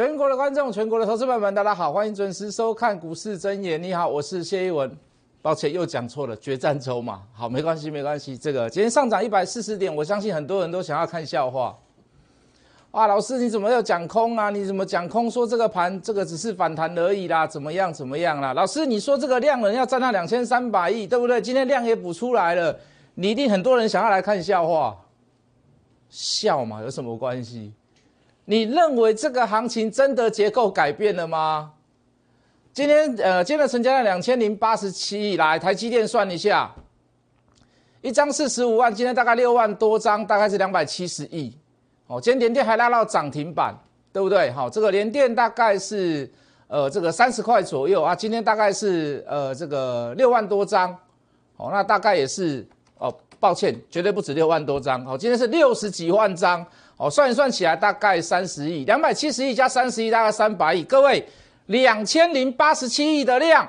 全国的观众，全国的投资朋友们，大家好，欢迎准时收看股市真言。你好，我是谢一文。抱歉，又讲错了，决战周嘛。好，没关系，没关系。这个今天上涨一百四十点，我相信很多人都想要看笑话。哇，老师你怎么又讲空啊？你怎么讲空？说这个盘这个只是反弹而已啦？怎么样？怎么样啦？老师你说这个量能要占到两千三百亿，对不对？今天量也补出来了，你一定很多人想要来看笑话。笑嘛，有什么关系？你认为这个行情真的结构改变了吗？今天呃，今天的成交量两千零八十七亿，来台积电算一下，一张四十五万，今天大概六万多张，大概是两百七十亿。哦，今天连电还拉到涨停板，对不对？好，这个连电大概是呃这个三十块左右啊，今天大概是呃这个六万多张，哦，那大概也是哦，抱歉，绝对不止六万多张，哦，今天是六十几万张。哦，算一算起来大概三十亿，两百七十亿加三十亿，大概三百亿。各位，两千零八十七亿的量，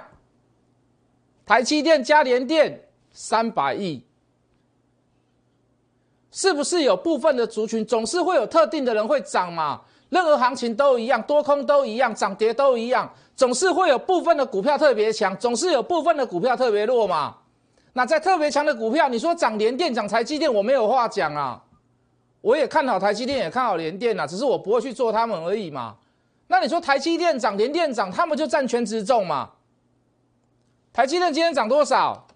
台积电加联电三百亿，是不是有部分的族群总是会有特定的人会涨嘛？任何行情都一样，多空都一样，涨跌都一样，总是会有部分的股票特别强，总是有部分的股票特别弱嘛？那在特别强的股票，你说涨联电、涨台积电，我没有话讲啊。我也看好台积电，也看好联电呐，只是我不会去做他们而已嘛。那你说台积电涨，联电涨，他们就占全值重嘛？台积电今天涨多少？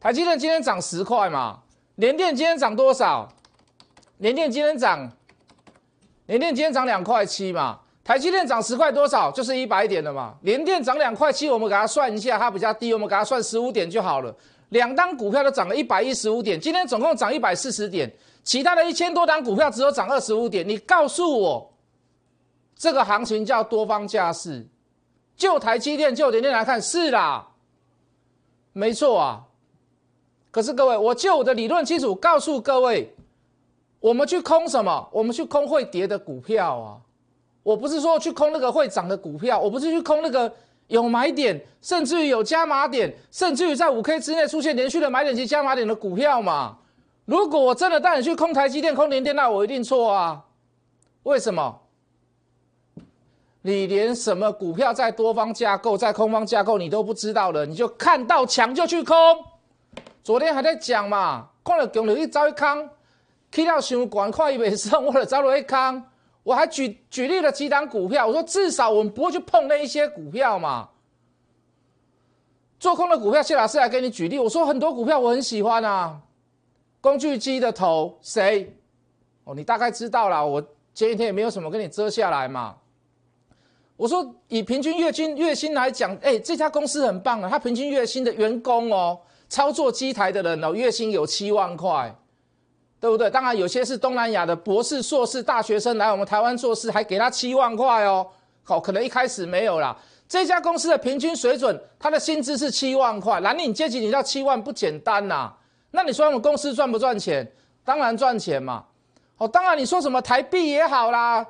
台积电今天涨十块嘛？联电今天涨多少？联电今天涨，联电今天涨两块七嘛？台积电涨十块多少？就是一百点的嘛？联电涨两块七，我们给它算一下，它比较低，我们给它算十五点就好了。两单股票都涨了一百一十五点，今天总共涨一百四十点。其他的一千多档股票只有涨二十五点，你告诉我，这个行情叫多方架势？就台积电、就联电来看，是啦，没错啊。可是各位，我就我的理论基础告诉各位，我们去空什么？我们去空会跌的股票啊！我不是说去空那个会涨的股票，我不是去空那个有买点，甚至于有加码点，甚至于在五 K 之内出现连续的买点及加码点的股票嘛。如果我真的带你去空台积电、空联电，那我一定错啊！为什么？你连什么股票在多方架构、在空方架构你都不知道了，你就看到强就去空。昨天还在讲嘛，看了强就去找一空，去到想管快一倍升，我就找了一空。我还举举例了几档股票，我说至少我们不会去碰那一些股票嘛。做空的股票，谢老师来给你举例，我说很多股票我很喜欢啊。工具机的头谁？哦，你大概知道了。我前几天也没有什么跟你遮下来嘛。我说以平均月薪月薪来讲，哎，这家公司很棒啊。他平均月薪的员工哦，操作机台的人哦，月薪有七万块，对不对？当然有些是东南亚的博士、硕士、大学生来我们台湾做事，还给他七万块哦。好，可能一开始没有啦。这家公司的平均水准，他的薪资是七万块，蓝领阶级你到七万不简单呐。那你说我们公司赚不赚钱？当然赚钱嘛。哦，当然你说什么台币也好啦，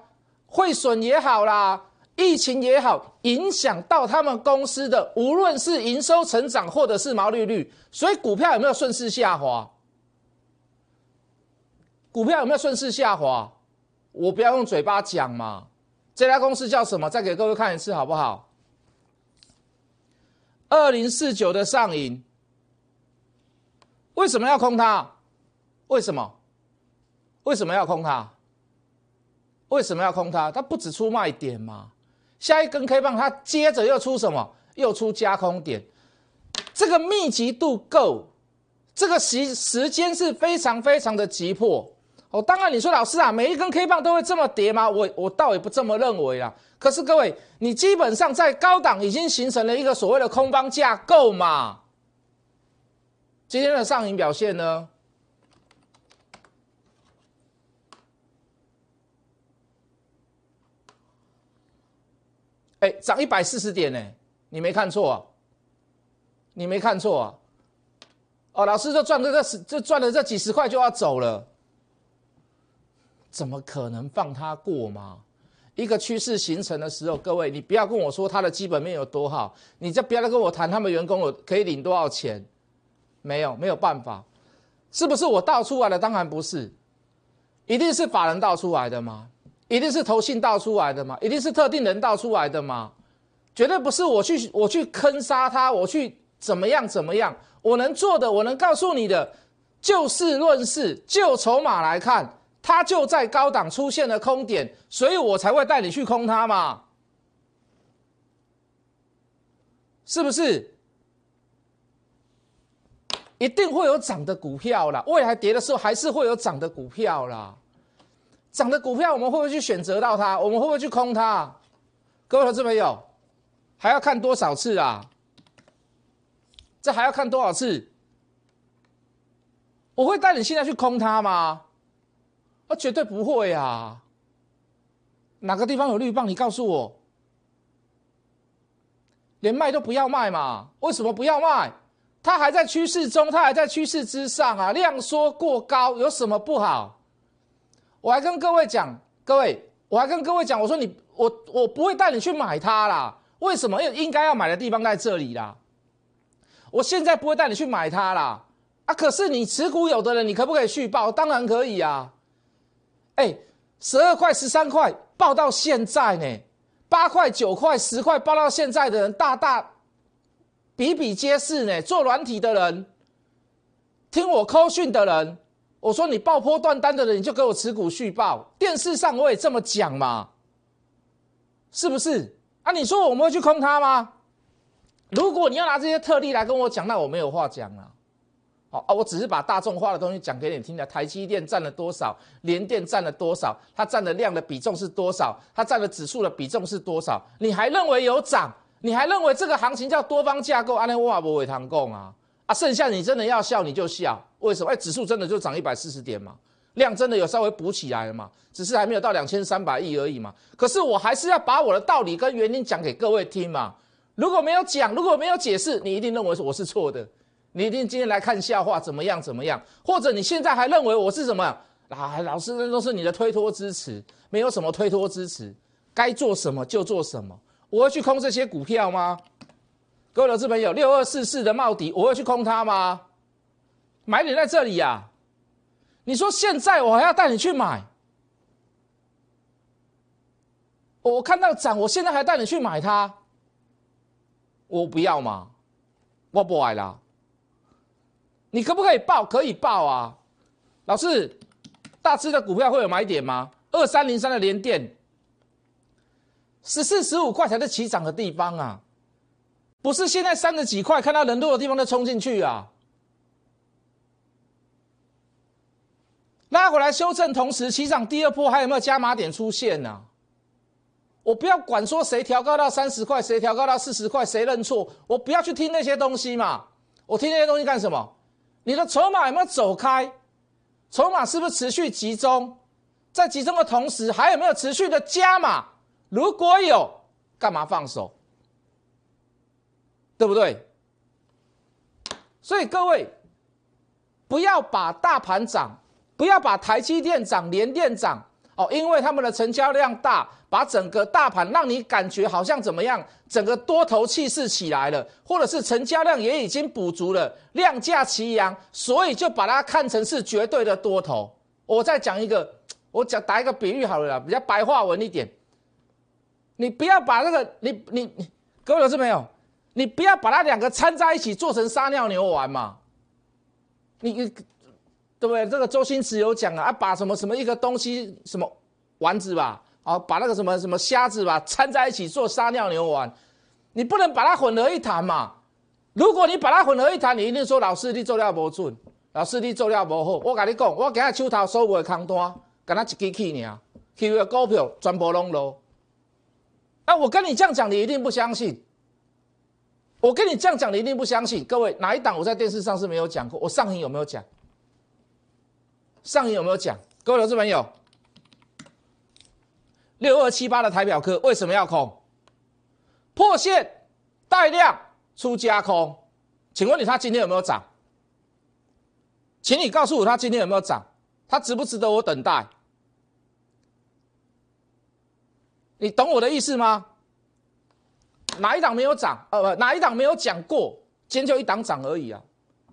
汇损也好啦，疫情也好，影响到他们公司的无论是营收成长或者是毛利率，所以股票有没有顺势下滑？股票有没有顺势下滑？我不要用嘴巴讲嘛。这家公司叫什么？再给各位看一次好不好？二零四九的上影。为什么要空它？为什么？为什么要空它？为什么要空它？它不止出卖点嘛，下一根 K 棒它接着又出什么？又出加空点，这个密集度够，这个时时间是非常非常的急迫。哦，当然你说老师啊，每一根 K 棒都会这么跌吗？我我倒也不这么认为啦。可是各位，你基本上在高档已经形成了一个所谓的空方架构嘛。今天的上影表现呢？哎，涨一百四十点呢，你没看错啊？你没看错啊？哦，老师就赚这十，就赚了这几十块就要走了，怎么可能放他过吗？一个趋势形成的时候，各位，你不要跟我说他的基本面有多好，你就不要来跟我谈他们员工有可以领多少钱。没有没有办法，是不是我倒出来的？当然不是，一定是法人倒出来的吗？一定是投信倒出来的嘛？一定是特定人倒出来的嘛？绝对不是我去我去坑杀他，我去怎么样怎么样？我能做的，我能告诉你的，就事论事，就筹码来看，它就在高档出现了空点，所以我才会带你去空它嘛，是不是？一定会有涨的股票啦，未来跌的时候还是会有涨的股票啦。涨的股票我们会不会去选择到它？我们会不会去空它？各位投资朋友，还要看多少次啊？这还要看多少次？我会带你现在去空它吗？啊，绝对不会啊！哪个地方有绿棒？你告诉我，连卖都不要卖嘛？为什么不要卖？它还在趋势中，它还在趋势之上啊！量缩过高有什么不好？我还跟各位讲，各位，我还跟各位讲，我说你，我我不会带你去买它啦。为什么？因为应该要买的地方在这里啦。我现在不会带你去买它啦。啊，可是你持股有的人，你可不可以续报？当然可以啊。哎，十二块、十三块报到现在呢，八块、九块、十块报到现在的人，大大。比比皆是呢，做软体的人，听我扣讯的人，我说你爆破断单的人，你就给我持股续报。电视上我也这么讲嘛，是不是？啊，你说我们会去空它吗？如果你要拿这些特例来跟我讲，那我没有话讲了。好啊，我只是把大众化的东西讲给你听的。台积电占了多少？联电占了多少？它占的量的比重是多少？它占的指数的比重是多少？你还认为有涨？你还认为这个行情叫多方架构？安内瓦博伟堂供啊啊！剩下你真的要笑你就笑，为什么？哎，指数真的就涨一百四十点嘛，量真的有稍微补起来了嘛，只是还没有到两千三百亿而已嘛。可是我还是要把我的道理跟原因讲给各位听嘛。如果没有讲，如果没有解释，你一定认为我是错的，你一定今天来看笑话怎么样怎么样？或者你现在还认为我是什么？啊，老师那都是你的推脱支持，没有什么推脱支持，该做什么就做什么。我会去空这些股票吗？各位投资朋友，六二四四的茂迪，我会去空它吗？买点在这里呀。你说现在我还要带你去买？我看到涨，我现在还带你去买它？我不要嘛，我不爱啦。你可不可以报？可以报啊。老师，大只的股票会有买点吗？二三零三的连电。十四十五块才是起涨的地方啊，不是现在三十几块看到人多的地方就冲进去啊。拉回来修正，同时起涨第二波还有没有加码点出现呢？我不要管说谁调高到三十块，谁调高到四十块，谁认错，我不要去听那些东西嘛。我听那些东西干什么？你的筹码有没有走开？筹码是不是持续集中？在集中的同时，还有没有持续的加码？如果有，干嘛放手？对不对？所以各位，不要把大盘涨，不要把台积电涨、联电涨哦，因为他们的成交量大，把整个大盘让你感觉好像怎么样？整个多头气势起来了，或者是成交量也已经补足了，量价齐扬，所以就把它看成是绝对的多头。我再讲一个，我讲打一个比喻好了，比较白话文一点。你不要把那个你你你各位老师没有？你不要把它两个掺在一起做成撒尿牛丸嘛？你对不对？这个周星驰有讲啊，把什么什么一个东西什么丸子吧，啊把那个什么什么虾子吧掺在一起做撒尿牛丸，你不能把它混为一谈嘛？如果你把它混为一谈，你一定说老师你做料不准，老师你做料不好。我跟你讲，我今日手头所有的空单，干那一支去尔，去的股票全部拢落。啊！我跟你这样讲，你一定不相信。我跟你这样讲，你一定不相信。各位，哪一档我在电视上是没有讲过？我上影有没有讲？上影有没有讲？各位投资朋友，六二七八的台表科为什么要空？破线带量出加空，请问你它今天有没有涨？请你告诉我它今天有没有涨？它值不值得我等待？你懂我的意思吗？哪一档没有涨？呃，不，哪一档没有讲过？今天就一档涨而已啊！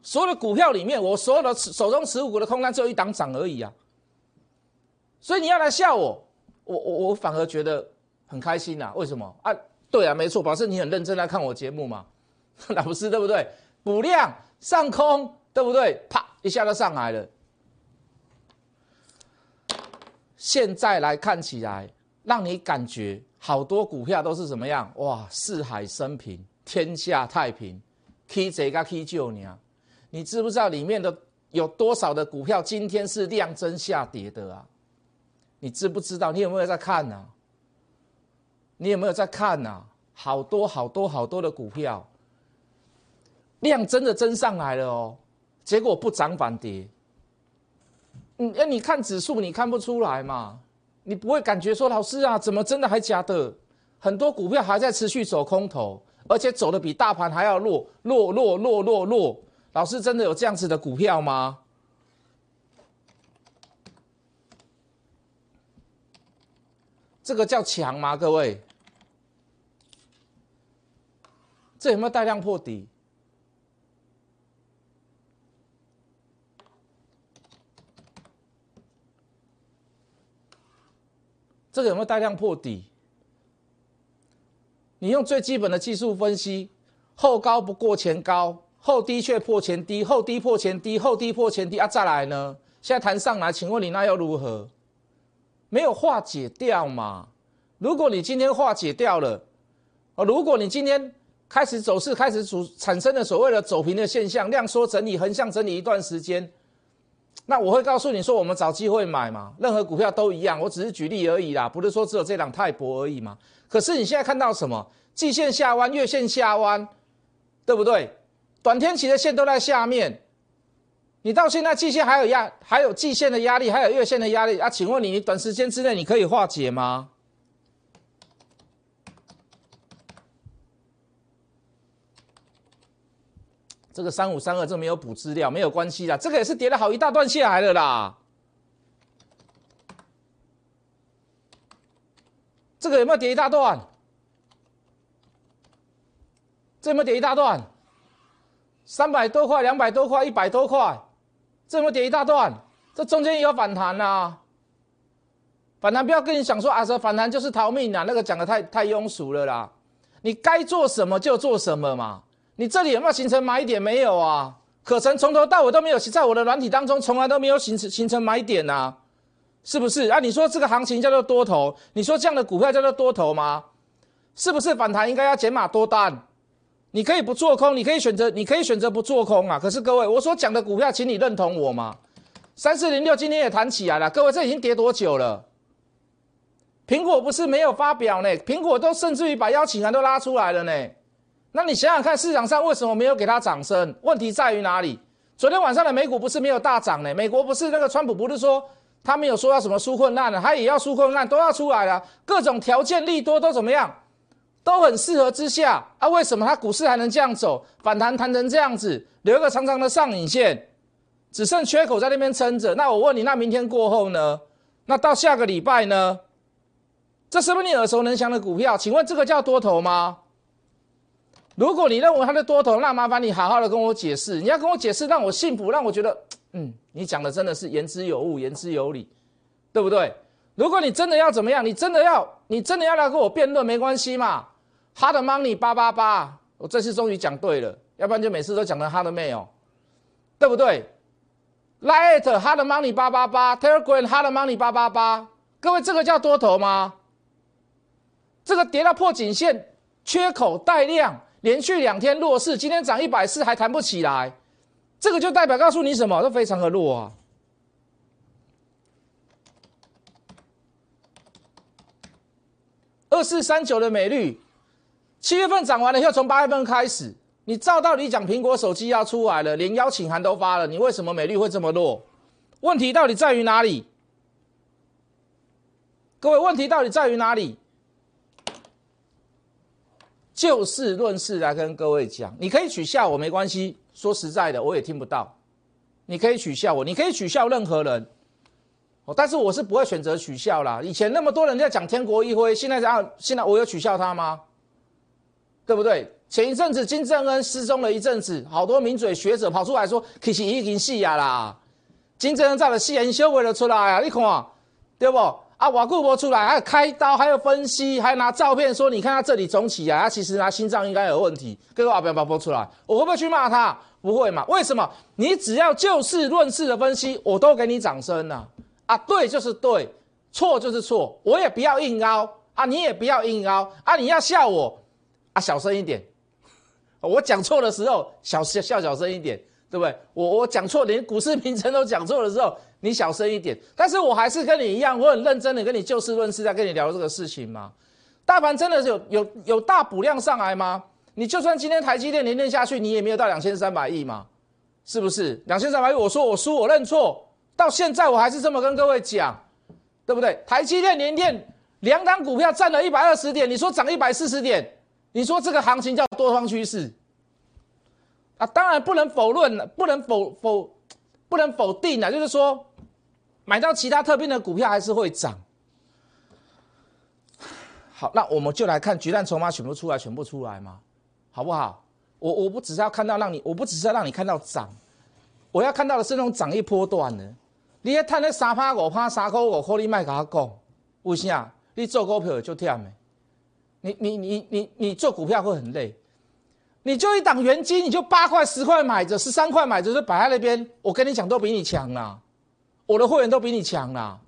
所有的股票里面，我所有的手中持股的空单只有一档涨而已啊！所以你要来笑我，我我我反而觉得很开心呐。为什么啊？对啊，没错，表示你很认真来看我节目嘛，老师对不对？补量上空对不对？啪一下就上来了。现在来看起来，让你感觉好多股票都是怎么样？哇，四海升平，天下太平，K 这个 K J 你啊？你知不知道里面的有多少的股票今天是量增下跌的啊？你知不知道？你有没有在看呢？你有没有在看呐？好多好多好多的股票，量真的增上来了哦，结果不涨反跌。嗯，哎，你看指数，你看不出来嘛？你不会感觉说，老师啊，怎么真的还假的？很多股票还在持续走空头，而且走的比大盘还要弱，弱弱弱弱弱。老师真的有这样子的股票吗？这个叫强吗？各位？这有没有带量破底？这个有没有带量破底？你用最基本的技术分析，后高不过前高，后低却破前低，后低破前低，后低破前低啊！再来呢？现在弹上来，请问你那又如何？没有化解掉嘛？如果你今天化解掉了，哦，如果你今天。开始走势开始主产生了所谓的走平的现象，量缩整理、横向整理一段时间，那我会告诉你说，我们找机会买嘛。任何股票都一样，我只是举例而已啦，不是说只有这档泰博而已嘛。可是你现在看到什么？季线下弯、月线下弯，对不对？短天期的线都在下面，你到现在季线还有压，还有季线的压力，还有月线的压力啊？请问你，你短时间之内你可以化解吗？这个三五三二这没有补资料，没有关系啦。这个也是跌了好一大段下来了啦。这个有没有跌一大段？这有没有跌一大段？三百多块、两百多块、一百多块，这有没有跌一大段？这中间也有反弹呐。反弹不要跟你讲说啊，这反弹就是逃命啊，那个讲的太太庸俗了啦。你该做什么就做什么嘛。你这里有没有形成买点？没有啊，可成从头到尾都没有，在我的软体当中从来都没有形成形成买点呐，是不是啊？你说这个行情叫做多头，你说这样的股票叫做多头吗？是不是反弹应该要减码多单？你可以不做空，你可以选择，你可以选择不做空啊。可是各位，我所讲的股票，请你认同我吗？三四零六今天也弹起来了，各位，这已经跌多久了？苹果不是没有发表呢，苹果都甚至于把邀请函都拉出来了呢。那你想想看，市场上为什么没有给他掌声？问题在于哪里？昨天晚上的美股不是没有大涨呢？美国不是那个川普不是说他没有说要什么纾困难了，他也要纾困难，都要出来了，各种条件利多都怎么样？都很适合之下啊？为什么它股市还能这样走？反弹弹成这样子，留一个长长的上影线，只剩缺口在那边撑着。那我问你，那明天过后呢？那到下个礼拜呢？这是不是你耳熟能详的股票？请问这个叫多头吗？如果你认为它是多头，那麻烦你好好的跟我解释。你要跟我解释，让我信服，让我觉得，嗯，你讲的真的是言之有物，言之有理，对不对？如果你真的要怎么样，你真的要，你真的要来跟我辩论，没关系嘛。Hard money 八八八，我这次终于讲对了，要不然就每次都讲成 Hard mail，对不对？Light Hard money 八八八，Telegram Hard money 八八八，各位这个叫多头吗？这个跌到破颈线，缺口带量。连续两天弱势，今天涨一百四还弹不起来，这个就代表告诉你什么？都非常的弱啊。二四三九的美绿，七月份涨完了以后，从八月份开始，你照道理讲，苹果手机要出来了，连邀请函都发了，你为什么美绿会这么弱？问题到底在于哪里？各位，问题到底在于哪里？就事论事来跟各位讲，你可以取笑我没关系。说实在的，我也听不到。你可以取笑我，你可以取笑任何人。哦，但是我是不会选择取笑啦。以前那么多人在讲天国一辉，现在这样，现在我有取笑他吗？对不对？前一阵子金正恩失踪了一阵子，好多名嘴学者跑出来说，其实已经死呀啦。金正恩在了戏，你修为了出来啊？你看，对不？啊，瓦固博出来，还有开刀，还有分析，还拿照片说，你看他这里肿起来，他其实他心脏应该有问题。各位啊，不要把播出来，我会不会去骂他？不会嘛？为什么？你只要就事论事的分析，我都给你掌声呐！啊，对就是对，错就是错，我也不要硬凹啊，你也不要硬凹啊，你要笑我啊，小声一点。我讲错的时候，小笑笑小声一点，对不对？我我讲错，连股市名称都讲错的时候。你小声一点，但是我还是跟你一样，我很认真的跟你就事论事，在跟你聊这个事情嘛。大盘真的是有有有大补量上来吗？你就算今天台积电连跌下去，你也没有到两千三百亿嘛，是不是？两千三百亿，我说我输，我认错，到现在我还是这么跟各位讲，对不对？台积电连跌两档股票占了一百二十点，你说涨一百四十点，你说这个行情叫多方趋势啊？当然不能否认，不能否否不能否定啊，就是说。买到其他特定的股票还是会涨。好，那我们就来看，橘蛋筹码选不出来，选不出来吗？好不好？我我不只是要看到让你，我不只是要让你看到涨，我要看到的是那种涨一波段的。你要看那三趴五趴三块五块，你卖给他讲，为啥？你做股票就忝的，你你你你你做股票会很累。你就一档元金，你就八块十块买着，十三块买着就摆在那边，我跟你讲都比你强啦。我的会员都比你强啦，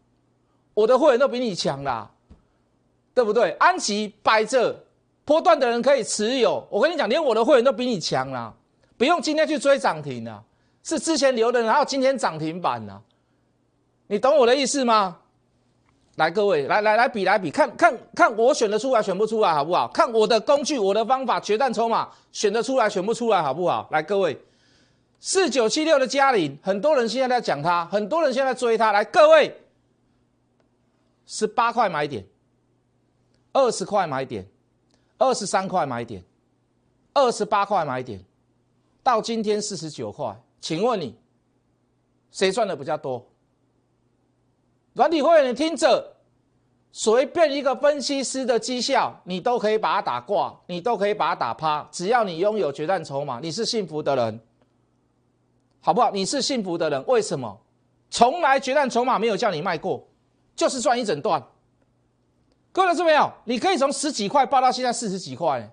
我的会员都比你强啦，对不对？安琪摆着，波段的人可以持有。我跟你讲，连我的会员都比你强啦，不用今天去追涨停啊，是之前留的，然后今天涨停板呢。你懂我的意思吗？来，各位，来来来比来比，看看看我选得出来选不出来，好不好？看我的工具，我的方法，决战筹码选得出来选不出来，好不好？来，各位。四九七六的嘉玲，很多人现在在讲它，很多人现在追它。来，各位，十八块买点，二十块买点，二十三块买点，二十八块买点，到今天四十九块，请问你谁赚的比较多？软体会员，你听着，随便一个分析师的绩效，你都可以把它打挂，你都可以把它打趴，只要你拥有决战筹码，你是幸福的人。好不好？你是幸福的人，为什么？从来决战筹码没有叫你卖过，就是赚一整段。各位知没有？你可以从十几块报到现在四十几块，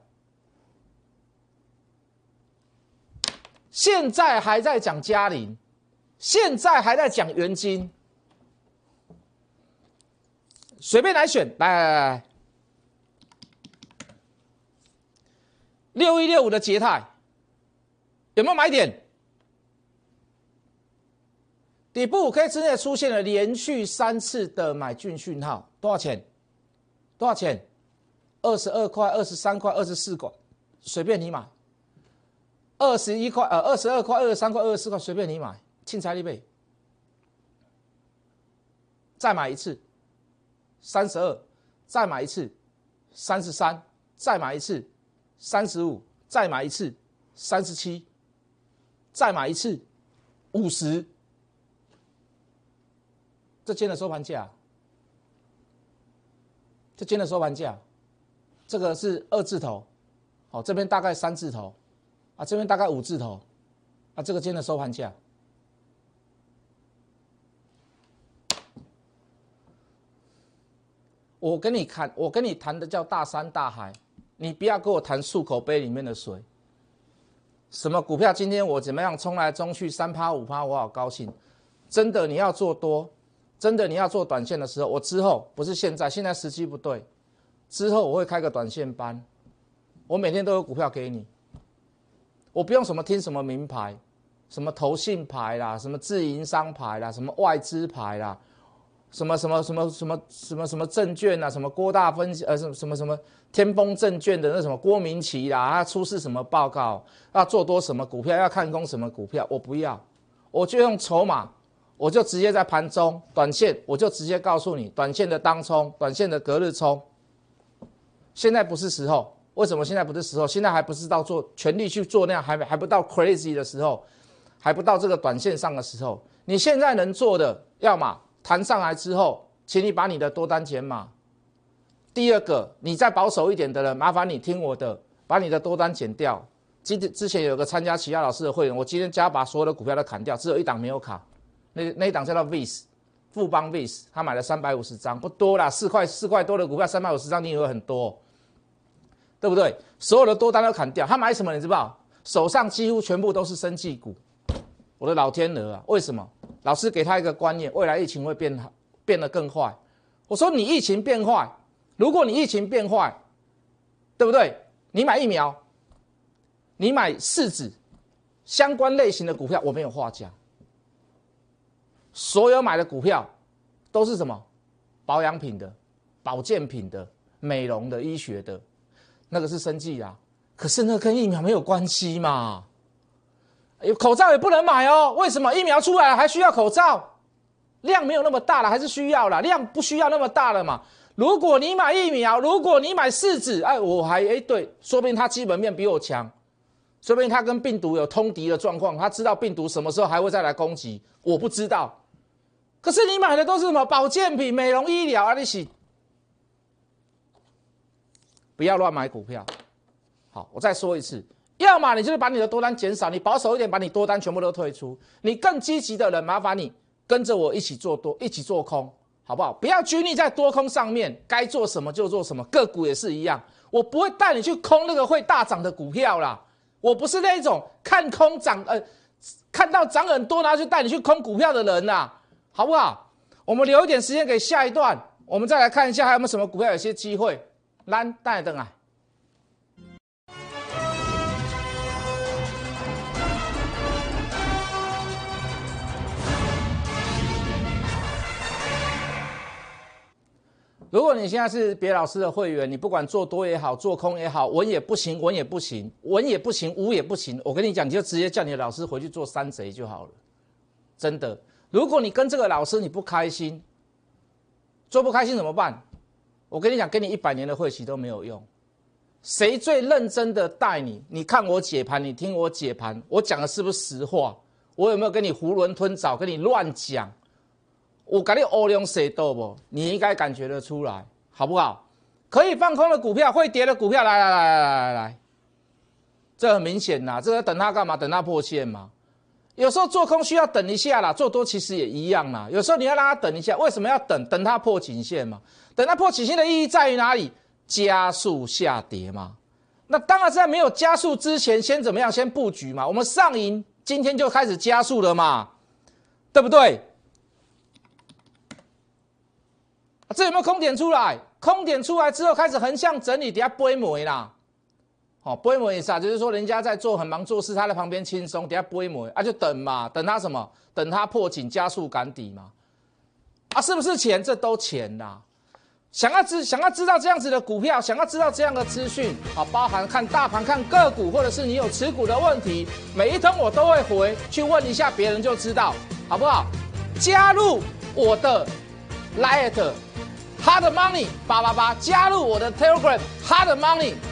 现在还在讲嘉玲，现在还在讲元金，随便来选，来来来来，六一六五的捷泰有没有买点？底部五 K 之内出现了连续三次的买进讯号，多少钱？多少钱？二十二块、二十三块、二十四块，随便你买。二十一块、呃，二十二块、二十三块、二十四块，随便你买。清财力倍，再买一次，三十二，再买一次，三十三，再买一次，三十五，再买一次，三十七，再买一次，五十。这间的收盘价，这间的收盘价，这个是二字头，好，这边大概三字头，啊，这边大概五字头，啊，这个间的收盘价，我跟你看，我跟你谈的叫大山大海，你不要跟我谈漱口杯里面的水。什么股票今天我怎么样冲来冲去三趴五趴，我好高兴，真的你要做多。真的，你要做短线的时候，我之后不是现在，现在时机不对。之后我会开个短线班，我每天都有股票给你。我不用什么听什么名牌，什么投信牌啦，什么自营商牌啦，什么外资牌啦，什么什么什么什么什么什么证券啊，什么郭大分呃什么什么什么天风证券的那什么郭明奇啦，他出示什么报告，要做多什么股票，要看空什么股票，我不要，我就用筹码。我就直接在盘中短线，我就直接告诉你，短线的当冲，短线的隔日冲。现在不是时候，为什么现在不是时候？现在还不是到做全力去做那样，还还不到 crazy 的时候，还不到这个短线上的时候。你现在能做的，要么弹上来之后，请你把你的多单减码。第二个，你再保守一点的人，麻烦你听我的，把你的多单减掉。今天之前有个参加其他老师的会员，我今天加把所有的股票都砍掉，只有一档没有卡。那那一档叫做 VIS，富邦 VIS，他买了三百五十张，不多啦，四块四块多的股票，三百五十张，你以为很多，对不对？所有的多单都砍掉，他买什么？你知道？手上几乎全部都是生技股。我的老天鹅啊！为什么？老师给他一个观念，未来疫情会变好，变得更坏。我说你疫情变坏，如果你疫情变坏，对不对？你买疫苗，你买市指相关类型的股票，我没有话讲。所有买的股票都是什么？保养品的、保健品的、美容的、医学的，那个是生计啊。可是那跟疫苗没有关系嘛？有口罩也不能买哦。为什么？疫苗出来了还需要口罩？量没有那么大了，还是需要了。量不需要那么大了嘛？如果你买疫苗，如果你买试纸，哎，我还哎对，说不定它基本面比我强，说不定它跟病毒有通敌的状况，他知道病毒什么时候还会再来攻击，我不知道。可是你买的都是什么保健品、美容医疗啊？你洗，不要乱买股票。好，我再说一次，要么你就是把你的多单减少，你保守一点，把你多单全部都退出。你更积极的人，麻烦你跟着我一起做多，一起做空，好不好？不要拘泥在多空上面，该做什么就做什么。个股也是一样，我不会带你去空那个会大涨的股票啦。我不是那一种看空涨，呃，看到涨很多，然后就带你去空股票的人呐。好不好？我们留一点时间给下一段，我们再来看一下还有没有什么股票有些机会。来，带灯啊！如果你现在是别老师的会员，你不管做多也好，做空也好，稳也不行，稳也不行，稳也不行，无也不行。我跟你讲，你就直接叫你的老师回去做山贼就好了，真的。如果你跟这个老师你不开心，做不开心怎么办？我跟你讲，给你一百年的会期都没有用。谁最认真的带你？你看我解盘，你听我解盘，我讲的是不是实话？我有没有跟你囫囵吞枣，跟你乱讲？我跟你欧量谁斗不？你应该感觉得出来，好不好？可以放空的股票，会跌的股票，来来来来来来来，这很明显呐，这个等它干嘛？等它破线吗？有时候做空需要等一下啦，做多其实也一样啦。有时候你要让它等一下，为什么要等？等它破颈线嘛。等它破颈线的意义在于哪里？加速下跌嘛。那当然在没有加速之前，先怎么样？先布局嘛。我们上银今天就开始加速了嘛，对不对？这有没有空点出来？空点出来之后开始横向整理，底下波没啦。哦，不会磨啥，就是说人家在做很忙做事，他在旁边轻松，等下不会磨，啊就等嘛，等他什么？等他破颈加速赶底嘛，啊是不是钱？这都钱呐！想要知想要知道这样子的股票，想要知道这样的资讯，啊，包含看大盘、看个股，或者是你有持股的问题，每一通我都会回去问一下别人就知道，好不好？加入我的 Light Hard Money 八八八，加入我的 Telegram Hard Money。